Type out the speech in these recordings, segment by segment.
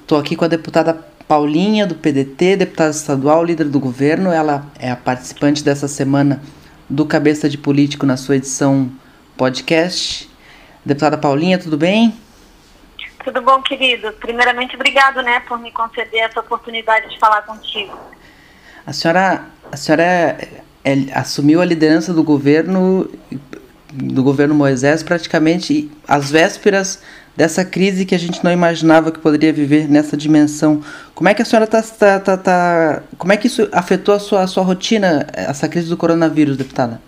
Estou aqui com a deputada Paulinha, do PDT, deputada estadual, líder do governo. Ela é a participante dessa semana do Cabeça de Político na sua edição podcast. Deputada Paulinha, tudo bem? Tudo bom, querido. Primeiramente, obrigado né, por me conceder essa oportunidade de falar contigo. A senhora, a senhora é, é, assumiu a liderança do governo do governo Moisés praticamente às vésperas dessa crise que a gente não imaginava que poderia viver nessa dimensão. Como é que a senhora está. Tá, tá, tá, como é que isso afetou a sua, a sua rotina, essa crise do coronavírus, deputada?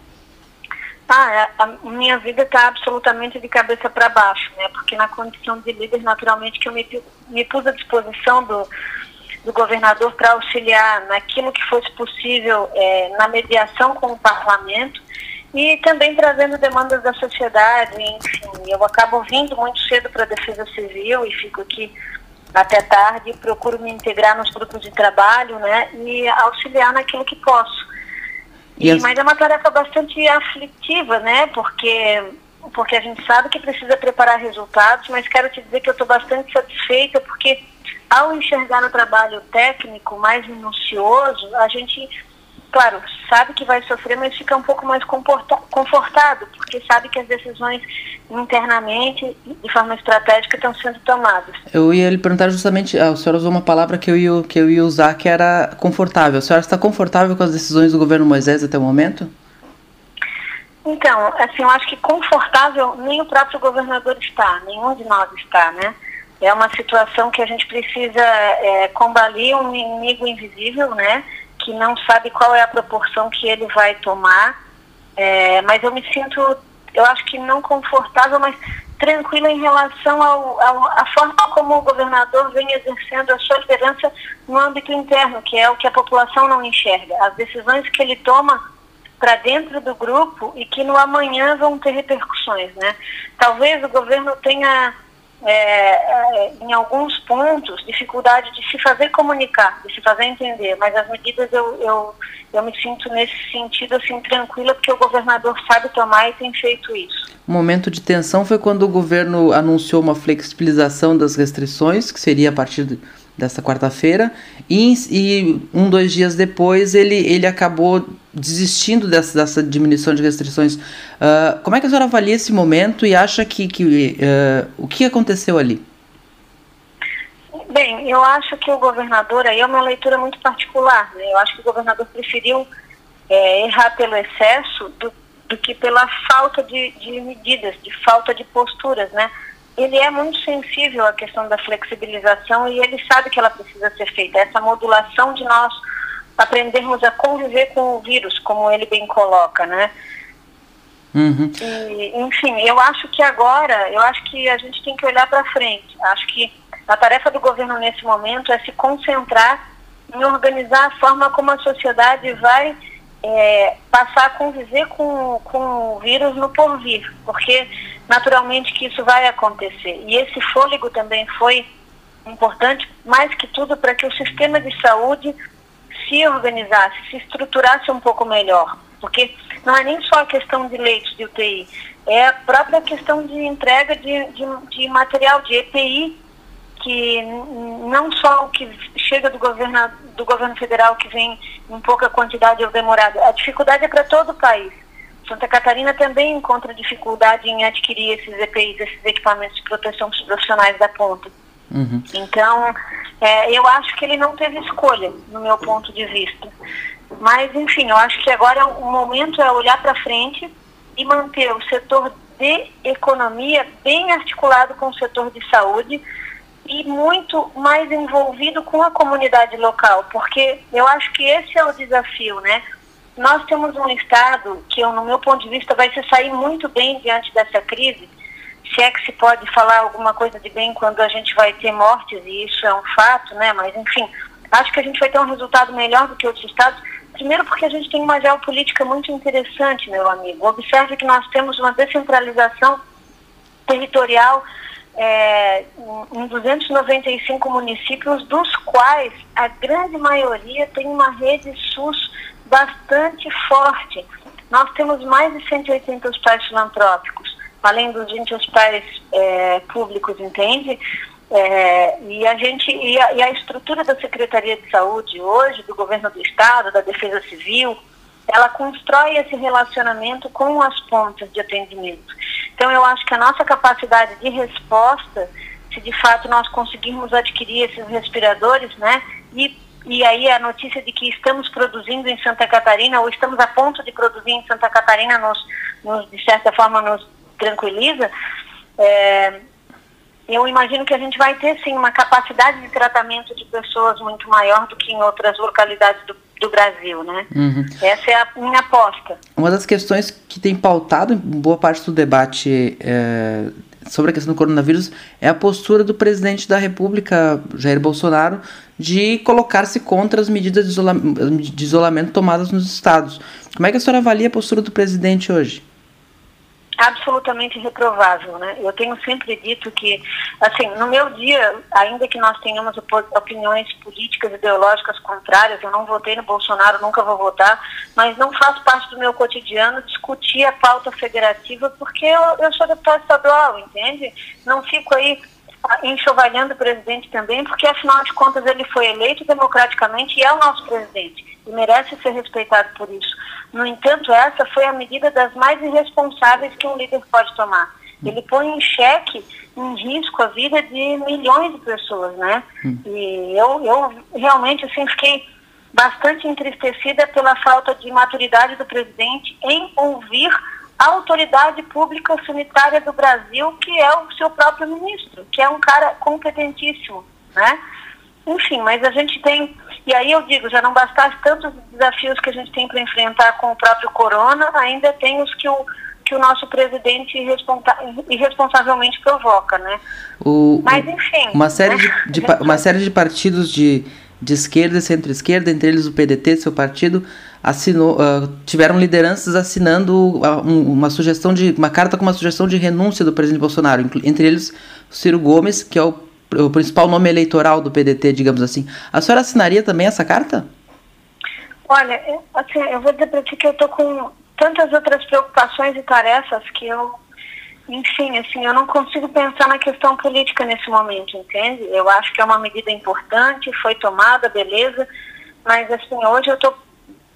Ah, é, a minha vida está absolutamente de cabeça para baixo, né? Porque na condição de líder, naturalmente, que eu me, me pus à disposição do, do governador para auxiliar naquilo que fosse possível é, na mediação com o parlamento e também trazendo demandas da sociedade, enfim. Eu acabo vindo muito cedo para a Defesa Civil e fico aqui até tarde, procuro me integrar nos grupos de trabalho, né, e auxiliar naquilo que posso. E, as... Mas é uma tarefa bastante aflitiva, né, porque porque a gente sabe que precisa preparar resultados, mas quero te dizer que eu estou bastante satisfeita porque ao enxergar o trabalho técnico mais minucioso, a gente claro, sabe que vai sofrer, mas fica um pouco mais confortado, porque sabe que as decisões internamente, de forma estratégica, estão sendo tomadas. Eu ia lhe perguntar justamente, a senhora usou uma palavra que eu ia, que eu ia usar, que era confortável. A senhora está confortável com as decisões do governo Moisés até o momento? Então, assim, eu acho que confortável nem o próprio governador está, nenhum de nós está, né? É uma situação que a gente precisa é, combater um inimigo invisível, né? Que não sabe qual é a proporção que ele vai tomar, é, mas eu me sinto, eu acho que não confortável, mas tranquila em relação ao, ao, à forma como o governador vem exercendo a sua liderança no âmbito interno, que é o que a população não enxerga. As decisões que ele toma para dentro do grupo e que no amanhã vão ter repercussões, né? Talvez o governo tenha é, é, em alguns pontos, dificuldade de se fazer comunicar, de se fazer entender, mas as medidas eu, eu, eu me sinto nesse sentido assim tranquila, porque o governador sabe tomar e tem feito isso. O momento de tensão foi quando o governo anunciou uma flexibilização das restrições, que seria a partir de quarta-feira, e, e, um, dois dias depois ele, ele acabou desistindo dessa, dessa diminuição de restrições. Uh, como é que a senhora avalia esse momento e acha que, que uh, o que aconteceu ali? Bem, eu acho que o governador, aí é uma leitura muito particular, né? eu acho que o governador preferiu é, errar pelo excesso do, do que pela falta de, de medidas, de falta de posturas, né? ele é muito sensível à questão da flexibilização e ele sabe que ela precisa ser feita. Essa modulação de nós aprendermos a conviver com o vírus, como ele bem coloca, né? Uhum. E, enfim, eu acho que agora, eu acho que a gente tem que olhar para frente. Acho que a tarefa do governo nesse momento é se concentrar em organizar a forma como a sociedade vai é, passar a conviver com, com o vírus no porvir, porque naturalmente que isso vai acontecer. E esse fôlego também foi importante, mais que tudo, para que o sistema de saúde se organizasse, se estruturasse um pouco melhor. Porque não é nem só a questão de leitos de UTI, é a própria questão de entrega de, de, de material de EPI, que não só o que chega do governo, do governo federal, que vem em pouca quantidade ou demorado, a dificuldade é para todo o país. Santa Catarina também encontra dificuldade em adquirir esses EPIs, esses equipamentos de proteção para os profissionais da ponta. Uhum. Então, é, eu acho que ele não teve escolha, no meu ponto de vista. Mas, enfim, eu acho que agora o momento é olhar para frente e manter o setor de economia bem articulado com o setor de saúde e muito mais envolvido com a comunidade local, porque eu acho que esse é o desafio, né? Nós temos um Estado que, no meu ponto de vista, vai se sair muito bem diante dessa crise, se é que se pode falar alguma coisa de bem quando a gente vai ter mortes, e isso é um fato, né? Mas, enfim, acho que a gente vai ter um resultado melhor do que outros estados. Primeiro, porque a gente tem uma geopolítica muito interessante, meu amigo. Observe que nós temos uma descentralização territorial é, em 295 municípios, dos quais a grande maioria tem uma rede SUS bastante forte. nós temos mais de 180 hospitais filantrópicos, além dos 20 hospitais é, públicos, entende? É, e a gente e a, e a, estrutura da Secretaria de Saúde hoje, do governo do Estado, da Defesa Civil, ela constrói esse relacionamento com as pontas de atendimento. Então eu acho que a nossa capacidade de resposta, se de fato nós conseguirmos adquirir esses respiradores, né, e e aí a notícia de que estamos produzindo em Santa Catarina ou estamos a ponto de produzir em Santa Catarina nos, nos de certa forma nos tranquiliza. É, eu imagino que a gente vai ter sim uma capacidade de tratamento de pessoas muito maior do que em outras localidades do, do Brasil, né? Uhum. Essa é a minha aposta. Uma das questões que tem pautado boa parte do debate é, sobre a questão do coronavírus é a postura do presidente da República, Jair Bolsonaro, de colocar-se contra as medidas de, isola de isolamento tomadas nos estados. Como é que a senhora avalia a postura do presidente hoje? Absolutamente reprovável, né? Eu tenho sempre dito que, assim, no meu dia, ainda que nós tenhamos opiniões políticas, ideológicas contrárias, eu não votei no Bolsonaro, nunca vou votar, mas não faz parte do meu cotidiano discutir a pauta federativa, porque eu, eu sou deputado estadual, entende? Não fico aí enxovalhando o presidente também, porque afinal de contas ele foi eleito democraticamente e é o nosso presidente e merece ser respeitado por isso. No entanto, essa foi a medida das mais irresponsáveis que um líder pode tomar. Ele põe em xeque, em risco, a vida de milhões de pessoas, né? Hum. E eu, eu realmente assim, fiquei bastante entristecida pela falta de maturidade do presidente em ouvir a autoridade pública sanitária do Brasil, que é o seu próprio ministro, que é um cara competentíssimo, né? Enfim, mas a gente tem, e aí eu digo, já não bastasse tantos desafios que a gente tem para enfrentar com o próprio corona, ainda tem os que o, que o nosso presidente irresponsavelmente provoca, né? O, Mas enfim. Uma série, né? de, de, uma série de partidos de, de esquerda e centro-esquerda, entre eles o PDT, seu partido, assinou, uh, tiveram lideranças assinando um, uma sugestão de uma carta com uma sugestão de renúncia do presidente Bolsonaro, entre eles Ciro Gomes, que é o o principal nome eleitoral do PDT, digamos assim. A senhora assinaria também essa carta? Olha, assim, eu vou dizer para ti que eu estou com tantas outras preocupações e tarefas que eu, enfim, assim, eu não consigo pensar na questão política nesse momento, entende? Eu acho que é uma medida importante, foi tomada, beleza, mas assim, hoje eu estou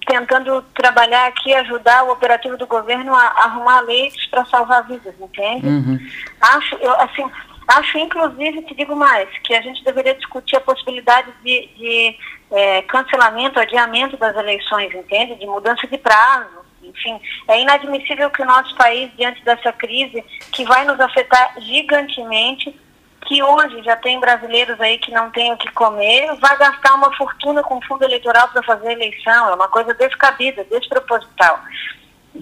tentando trabalhar aqui, ajudar o operativo do governo a, a arrumar leitos para salvar vidas, entende? Uhum. Acho, eu, assim, Acho, inclusive, te digo mais, que a gente deveria discutir a possibilidade de, de é, cancelamento, adiamento das eleições, entende? De mudança de prazo. Enfim, é inadmissível que o nosso país, diante dessa crise, que vai nos afetar gigantemente, que hoje já tem brasileiros aí que não têm o que comer, vai gastar uma fortuna com fundo eleitoral para fazer eleição. É uma coisa descabida, desproposital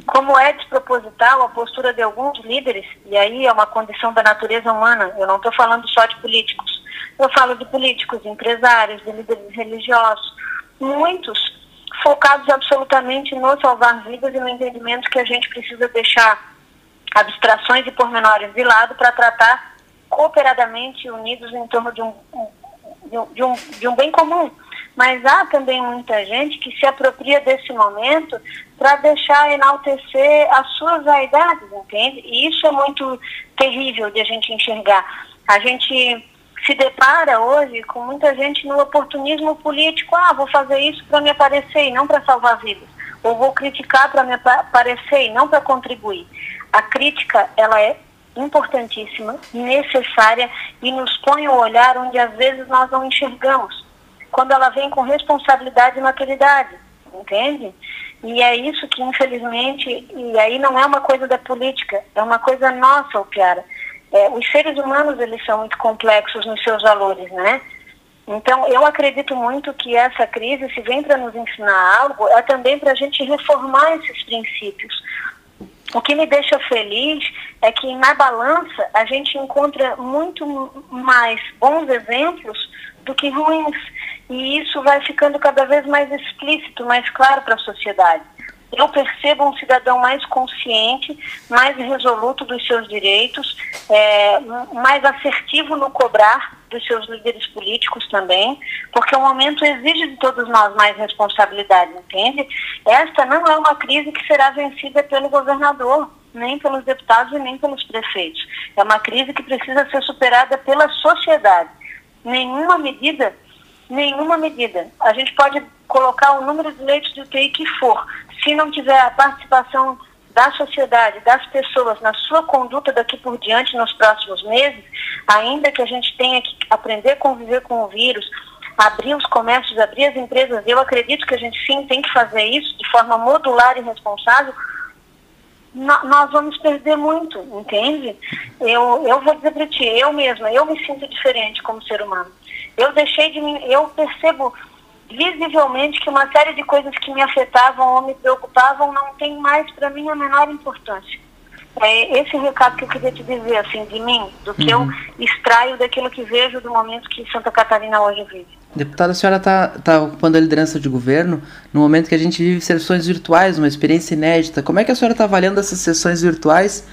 como é desproposital a postura de alguns líderes, e aí é uma condição da natureza humana, eu não estou falando só de políticos, eu falo de políticos, de empresários, de líderes religiosos, muitos focados absolutamente no salvar vidas e no entendimento que a gente precisa deixar abstrações e pormenores de lado para tratar cooperadamente, unidos em torno de um, de um, de um bem comum mas há também muita gente que se apropria desse momento para deixar enaltecer as suas vaidades, entende? E isso é muito terrível de a gente enxergar. A gente se depara hoje com muita gente no oportunismo político, ah, vou fazer isso para me aparecer e não para salvar vidas, ou vou criticar para me aparecer e não para contribuir. A crítica, ela é importantíssima, necessária e nos põe o olhar onde às vezes nós não enxergamos quando ela vem com responsabilidade e maturidade, entende? E é isso que, infelizmente, e aí não é uma coisa da política, é uma coisa nossa, Piara. É, os seres humanos, eles são muito complexos nos seus valores, né? Então, eu acredito muito que essa crise, se vem para nos ensinar algo, é também para a gente reformar esses princípios. O que me deixa feliz é que na balança a gente encontra muito mais bons exemplos do que ruins. E isso vai ficando cada vez mais explícito, mais claro para a sociedade. Eu percebo um cidadão mais consciente, mais resoluto dos seus direitos, é, mais assertivo no cobrar, dos seus líderes políticos também, porque o momento exige de todos nós mais responsabilidade, entende? Esta não é uma crise que será vencida pelo governador, nem pelos deputados e nem pelos prefeitos. É uma crise que precisa ser superada pela sociedade. Nenhuma medida, nenhuma medida. A gente pode colocar o número de leitos de UTI que for, se não tiver a participação da sociedade, das pessoas na sua conduta daqui por diante nos próximos meses, ainda que a gente tenha que aprender a conviver com o vírus, abrir os comércios, abrir as empresas, eu acredito que a gente sim tem que fazer isso de forma modular e responsável, nós vamos perder muito, entende? Eu, eu vou dizer para ti, eu mesma, eu me sinto diferente como ser humano. Eu deixei de mim, eu percebo visivelmente que uma série de coisas que me afetavam ou me preocupavam não tem mais para mim a menor importância. É esse recado que eu queria te dizer, assim, de mim, do que uhum. eu extraio daquilo que vejo do momento que Santa Catarina hoje vive. Deputada, a senhora está tá ocupando a liderança de governo no momento que a gente vive sessões virtuais, uma experiência inédita. Como é que a senhora está avaliando essas sessões virtuais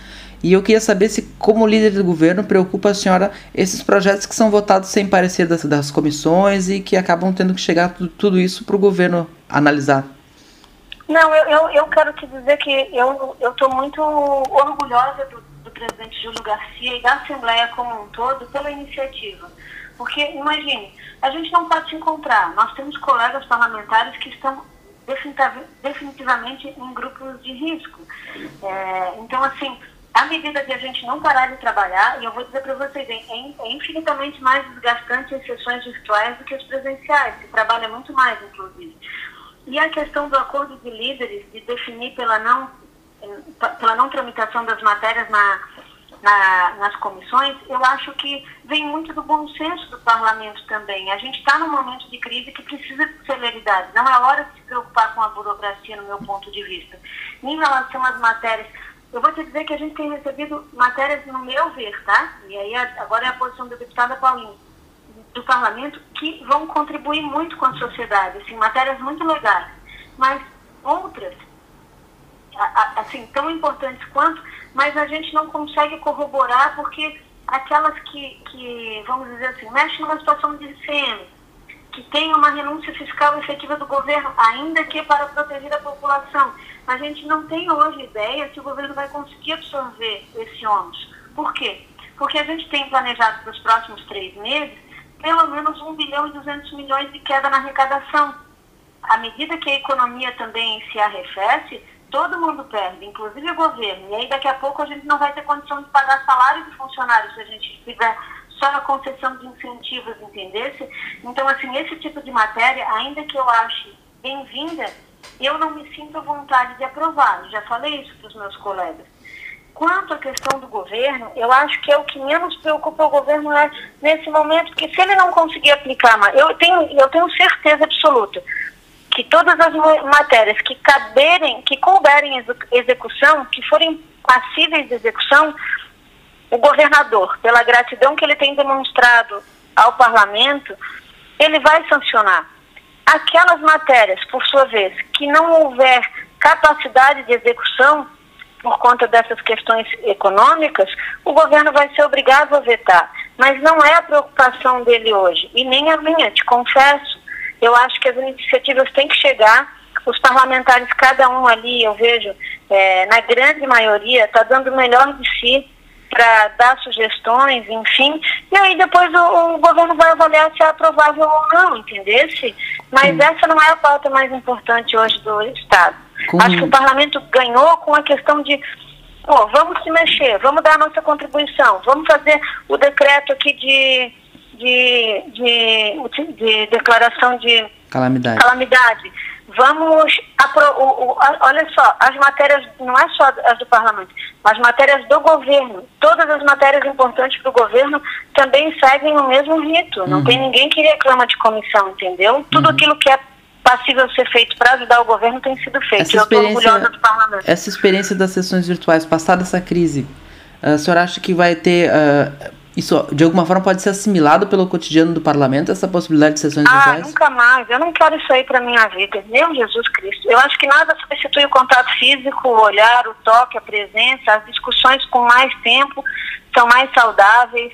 e eu queria saber se, como líder do governo, preocupa a senhora esses projetos que são votados sem parecer das, das comissões e que acabam tendo que chegar tudo, tudo isso para o governo analisar. Não, eu, eu, eu, quero te dizer que eu estou muito orgulhosa do, do presidente Júlio Garcia e da Assembleia como um todo pela iniciativa. Porque, imagine, a gente não pode se encontrar. Nós temos colegas parlamentares que estão definitivamente em grupos de risco. É, então, assim, à medida que a gente não parar de trabalhar, e eu vou dizer para vocês, é, é, infinitamente mais desgastante as sessões virtuais do que as presenciais, se trabalha muito mais, inclusive. E a questão do acordo de líderes, de definir pela não, pela não tramitação das matérias na, na, nas comissões, eu acho que vem muito do bom senso do parlamento também. A gente está num momento de crise que precisa de celeridade. Não é hora de se preocupar com a burocracia, no meu ponto de vista. Em relação às matérias, eu vou te dizer que a gente tem recebido matérias, no meu ver, tá? E aí agora é a posição da deputada Paulinho, do parlamento, que vão contribuir muito com a sociedade, assim, matérias muito legais. Mas outras, assim, tão importantes quanto, mas a gente não consegue corroborar porque aquelas que, que vamos dizer assim, mexem numa situação de ICM, que tem uma renúncia fiscal efetiva do governo, ainda que para proteger a população. A gente não tem hoje ideia se o governo vai conseguir absorver esse ônus. Por quê? Porque a gente tem planejado para os próximos três meses pelo menos 1 bilhão e 200 milhões de queda na arrecadação. À medida que a economia também se arrefece, todo mundo perde, inclusive o governo. E aí daqui a pouco a gente não vai ter condição de pagar salário de funcionários se a gente fizer só a concessão de incentivos, entendesse? Então, assim, esse tipo de matéria, ainda que eu ache bem-vinda, eu não me sinto à vontade de aprovar. Já falei isso para os meus colegas. Quanto à questão do governo, eu acho que é o que menos preocupa o governo é nesse momento, porque se ele não conseguir aplicar, eu tenho, eu tenho certeza absoluta que todas as matérias que caberem, que couberem execução, que forem passíveis de execução, o governador, pela gratidão que ele tem demonstrado ao parlamento, ele vai sancionar. Aquelas matérias, por sua vez, que não houver capacidade de execução por conta dessas questões econômicas, o governo vai ser obrigado a vetar. Mas não é a preocupação dele hoje, e nem a minha, te confesso. Eu acho que as iniciativas têm que chegar, os parlamentares, cada um ali, eu vejo, é, na grande maioria, está dando o melhor de si para dar sugestões, enfim, e aí depois o, o, governo vai avaliar se é aprovável ou não, entendesse? Mas Sim. essa não é a pauta mais importante hoje do Estado. Como... Acho que o parlamento ganhou com a questão de pô, vamos se mexer, vamos dar a nossa contribuição, vamos fazer o decreto aqui de, de, de, de declaração de calamidade. calamidade vamos. Apro, o, o, a, olha só, as matérias, não é só as do parlamento, as matérias do governo, todas as matérias importantes para o governo também seguem o mesmo rito. Uhum. Não tem ninguém que reclama de comissão, entendeu? Tudo uhum. aquilo que é passível ser feito para ajudar o governo tem sido feito. Essa Eu estou orgulhosa do parlamento. Essa experiência das sessões virtuais, passada essa crise, a senhora acha que vai ter. Uh, isso, de alguma forma, pode ser assimilado pelo cotidiano do parlamento, essa possibilidade de sessões ah, virtuais? Ah, nunca mais. Eu não quero isso aí para minha vida. Meu Jesus Cristo. Eu acho que nada substitui o contato físico, o olhar, o toque, a presença. As discussões com mais tempo são mais saudáveis.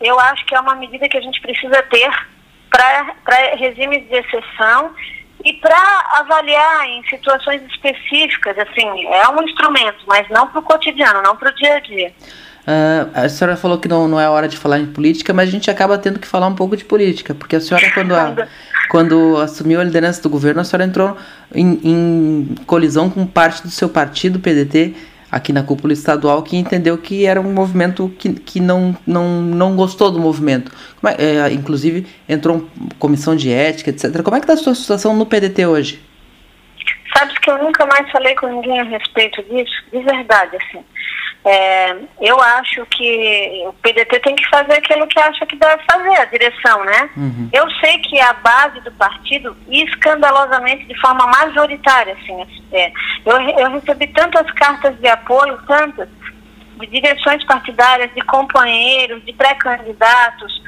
eu acho que é uma medida que a gente precisa ter para regimes de exceção e para avaliar em situações específicas, assim, é um instrumento, mas não para o cotidiano, não para o dia a dia. Uh, a senhora falou que não, não é hora de falar em política, mas a gente acaba tendo que falar um pouco de política, porque a senhora, quando, a, quando assumiu a liderança do governo, a senhora entrou em, em colisão com parte do seu partido, PDT, aqui na cúpula estadual que entendeu que era um movimento que, que não, não, não gostou do movimento. É, é, inclusive, entrou comissão de ética, etc. Como é que está a sua situação no PDT hoje? Sabes que eu nunca mais falei com ninguém a respeito disso, de verdade, assim. É, eu acho que o PDT tem que fazer aquilo que acha que deve fazer, a direção, né? Uhum. Eu sei que a base do partido, escandalosamente, de forma majoritária, assim, é, eu, eu recebi tantas cartas de apoio, tantas, de direções partidárias, de companheiros, de pré-candidatos,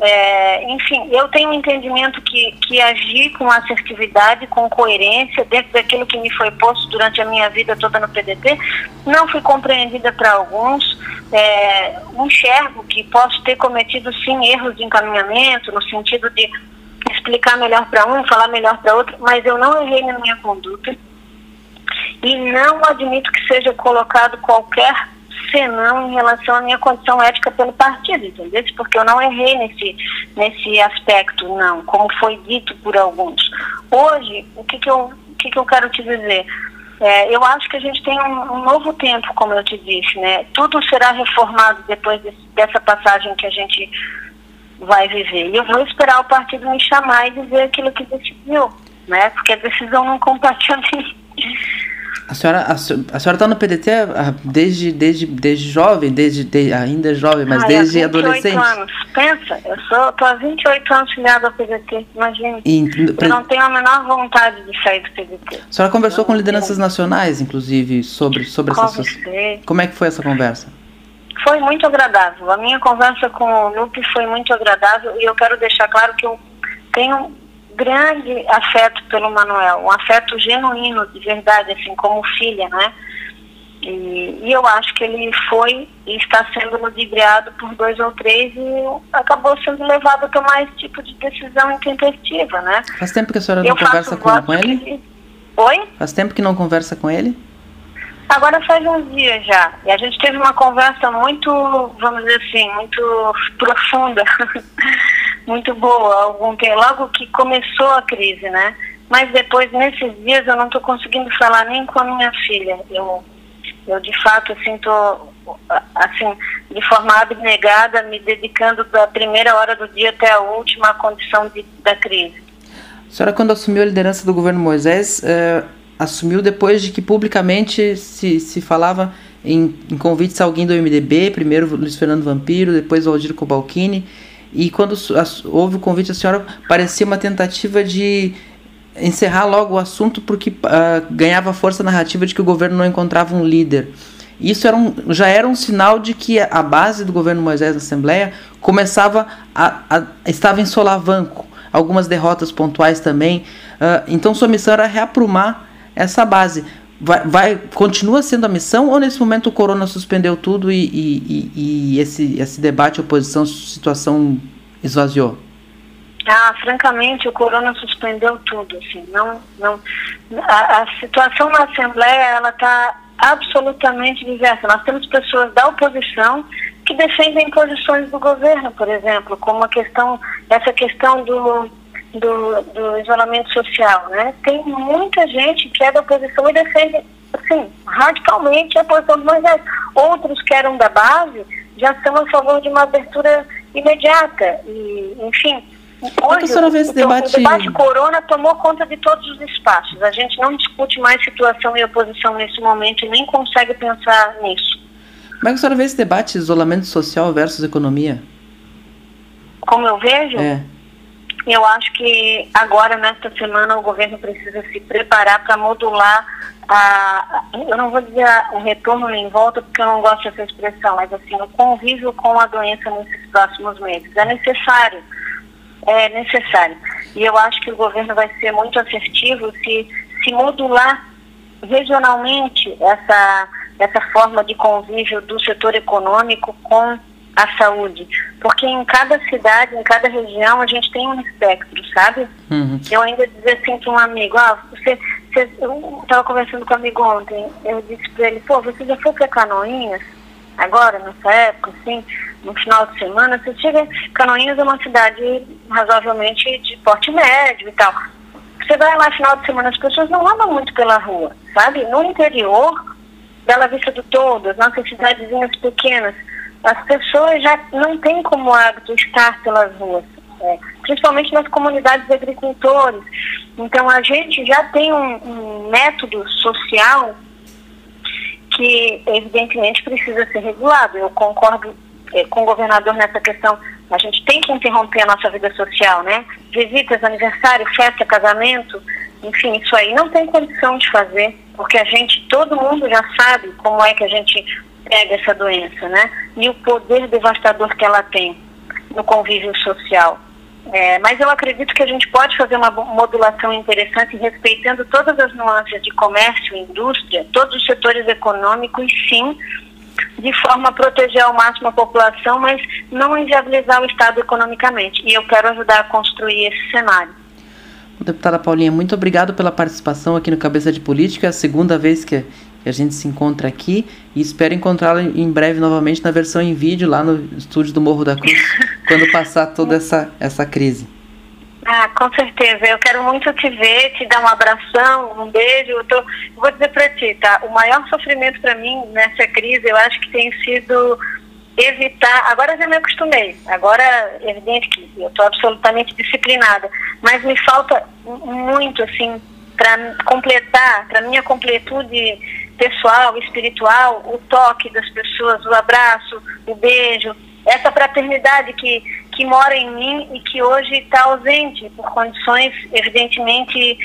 é, enfim, eu tenho um entendimento que, que agir com assertividade, com coerência, dentro daquilo que me foi posto durante a minha vida toda no PDT, não fui compreendida para alguns. É, enxergo que posso ter cometido, sim, erros de encaminhamento, no sentido de explicar melhor para um, falar melhor para outro, mas eu não errei na minha conduta. E não admito que seja colocado qualquer senão em relação à minha condição ética pelo partido, entendeu? Porque eu não errei nesse, nesse aspecto, não, como foi dito por alguns. Hoje, o que, que, eu, o que, que eu quero te dizer? É, eu acho que a gente tem um, um, novo tempo, como eu te disse, né? Tudo será reformado depois desse, dessa passagem que a gente vai viver. E eu vou esperar o partido me chamar e dizer aquilo que decidiu, né? Porque a decisão não compete a mim. A senhora a, a senhora está no PDT ah, desde, desde, desde jovem, desde de, ainda jovem, mas Ai, desde adolescente? anos. Pensa, eu sou, tô há 28 anos filiado ao PDT, imagina. E, eu não tenho a menor vontade de sair do PDT. A senhora conversou com lideranças nacionais, inclusive, sobre, sobre essas Como é que foi essa conversa? Foi muito agradável. A minha conversa com o Lupe foi muito agradável e eu quero deixar claro que eu tenho grande afeto pelo Manuel, um afeto genuíno, de verdade, assim, como filha, né? E, e, eu acho que ele foi e está sendo ludibriado por dois ou três e acabou sendo levado a tomar esse tipo de decisão intempestiva, né? Faz tempo que a senhora não conversa com, com ele? Que... Oi? Faz tempo que não conversa com ele? Agora faz uns dias já. E a gente teve uma conversa muito, vamos dizer assim, muito profunda. muito boa, algum tempo, logo que começou a crise, né? Mas depois, nesses dias, eu não estou conseguindo falar nem com a minha filha. Eu, eu de fato, assim, estou, assim, de forma abnegada, me dedicando da primeira hora do dia até a última condição de, da crise. A senhora, quando assumiu a liderança do governo Moisés, eh, assumiu depois de que publicamente se, se falava em, em convites a alguém do MDB, primeiro Luiz Fernando Vampiro, depois o Aldir Cobalcini, e quando houve o convite, a senhora parecia uma tentativa de encerrar logo o assunto porque uh, ganhava força narrativa de que o governo não encontrava um líder. Isso era um, já era um sinal de que a base do governo Moisés na Assembleia começava a, a estava em solavanco, algumas derrotas pontuais também. Uh, então sua missão era reaprumar essa base vai, vai continua sendo a missão ou nesse momento o corona suspendeu tudo e, e, e, e esse, esse debate oposição situação esvaziou? Ah, francamente, o corona suspendeu tudo, assim, não, não, a, a situação na Assembleia, ela está absolutamente diversa. Nós temos pessoas da oposição que defendem posições do governo, por exemplo, como a questão, essa questão do, do, do isolamento social, né? Tem muita gente que é da oposição e defende, assim, radicalmente a posição do Moisés. Outros que eram da base já estão a favor de uma abertura imediata. E, enfim, hoje o, esse debate... o debate corona tomou conta de todos os espaços. A gente não discute mais situação e oposição nesse momento e nem consegue pensar nisso. Como é que a senhora vê esse debate isolamento social versus economia? Como eu vejo? É. Eu acho que agora, nesta semana, o governo precisa se preparar para modular a, eu não vou dizer o retorno em volta, porque eu não gosto dessa expressão, mas assim, o convívio com a doença nesses próximos meses. É necessário, é necessário. E eu acho que o governo vai ser muito assertivo se, se modular regionalmente essa, essa forma de convívio do setor econômico com a saúde, porque em cada cidade, em cada região, a gente tem um espectro, sabe? Uhum. Eu ainda dizia assim para um amigo, ah, você, você eu estava conversando com um amigo ontem, eu disse para ele, pô, você já foi para Canoinhas? Agora, nessa época, assim, no final de semana, você chega, Canoinhas é uma cidade razoavelmente de porte médio e tal. Você vai lá no final de semana, as pessoas não andam muito pela rua, sabe? No interior, Bela Vista do Todo, as nossas cidadezinhas pequenas, as pessoas já não têm como hábito estar pelas ruas, é, principalmente nas comunidades de agricultores. Então, a gente já tem um, um método social que, evidentemente, precisa ser regulado. Eu concordo é, com o governador nessa questão. A gente tem que interromper a nossa vida social, né? Visitas, aniversário, festa, casamento, enfim, isso aí não tem condição de fazer, porque a gente, todo mundo já sabe como é que a gente pega essa doença, né? E o poder devastador que ela tem no convívio social. É, mas eu acredito que a gente pode fazer uma modulação interessante respeitando todas as nuances de comércio, indústria, todos os setores econômicos, sim, de forma a proteger ao máximo a população, mas não inviabilizar o Estado economicamente. E eu quero ajudar a construir esse cenário. Deputada Paulinha, muito obrigado pela participação aqui no Cabeça de Política, é a segunda vez que a gente se encontra aqui e espero encontrá-la em breve novamente na versão em vídeo lá no estúdio do Morro da Cruz, quando passar toda essa, essa crise. Ah, com certeza. Eu quero muito te ver, te dar um abração, um beijo. Eu, tô, vou dizer para ti, tá? O maior sofrimento para mim nessa crise, eu acho que tem sido evitar. Agora já me acostumei. Agora, é evidente que eu estou absolutamente disciplinada, mas me falta muito, assim, para completar, para minha completude pessoal, espiritual, o toque das pessoas, o abraço, o beijo, essa fraternidade que, que mora em mim e que hoje está ausente por condições, evidentemente,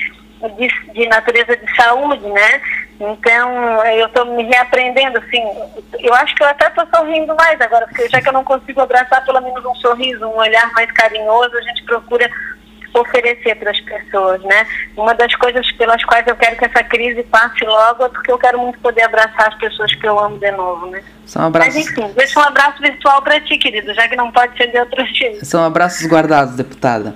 de, de, natureza de saúde, né? Então, eu estou me reaprendendo, assim, eu acho que eu até estou sorrindo mais agora, porque já que eu não consigo abraçar pelo menos um sorriso, um olhar mais carinhoso, a gente procura oferecer para as pessoas, né? Uma das coisas pelas quais eu quero que essa crise passe logo é porque eu quero muito poder abraçar as pessoas que eu amo de novo, né? São abraços... Mas enfim, deixa um abraço virtual para ti, querido, já que não pode ser de outro jeito. São abraços guardados, deputada.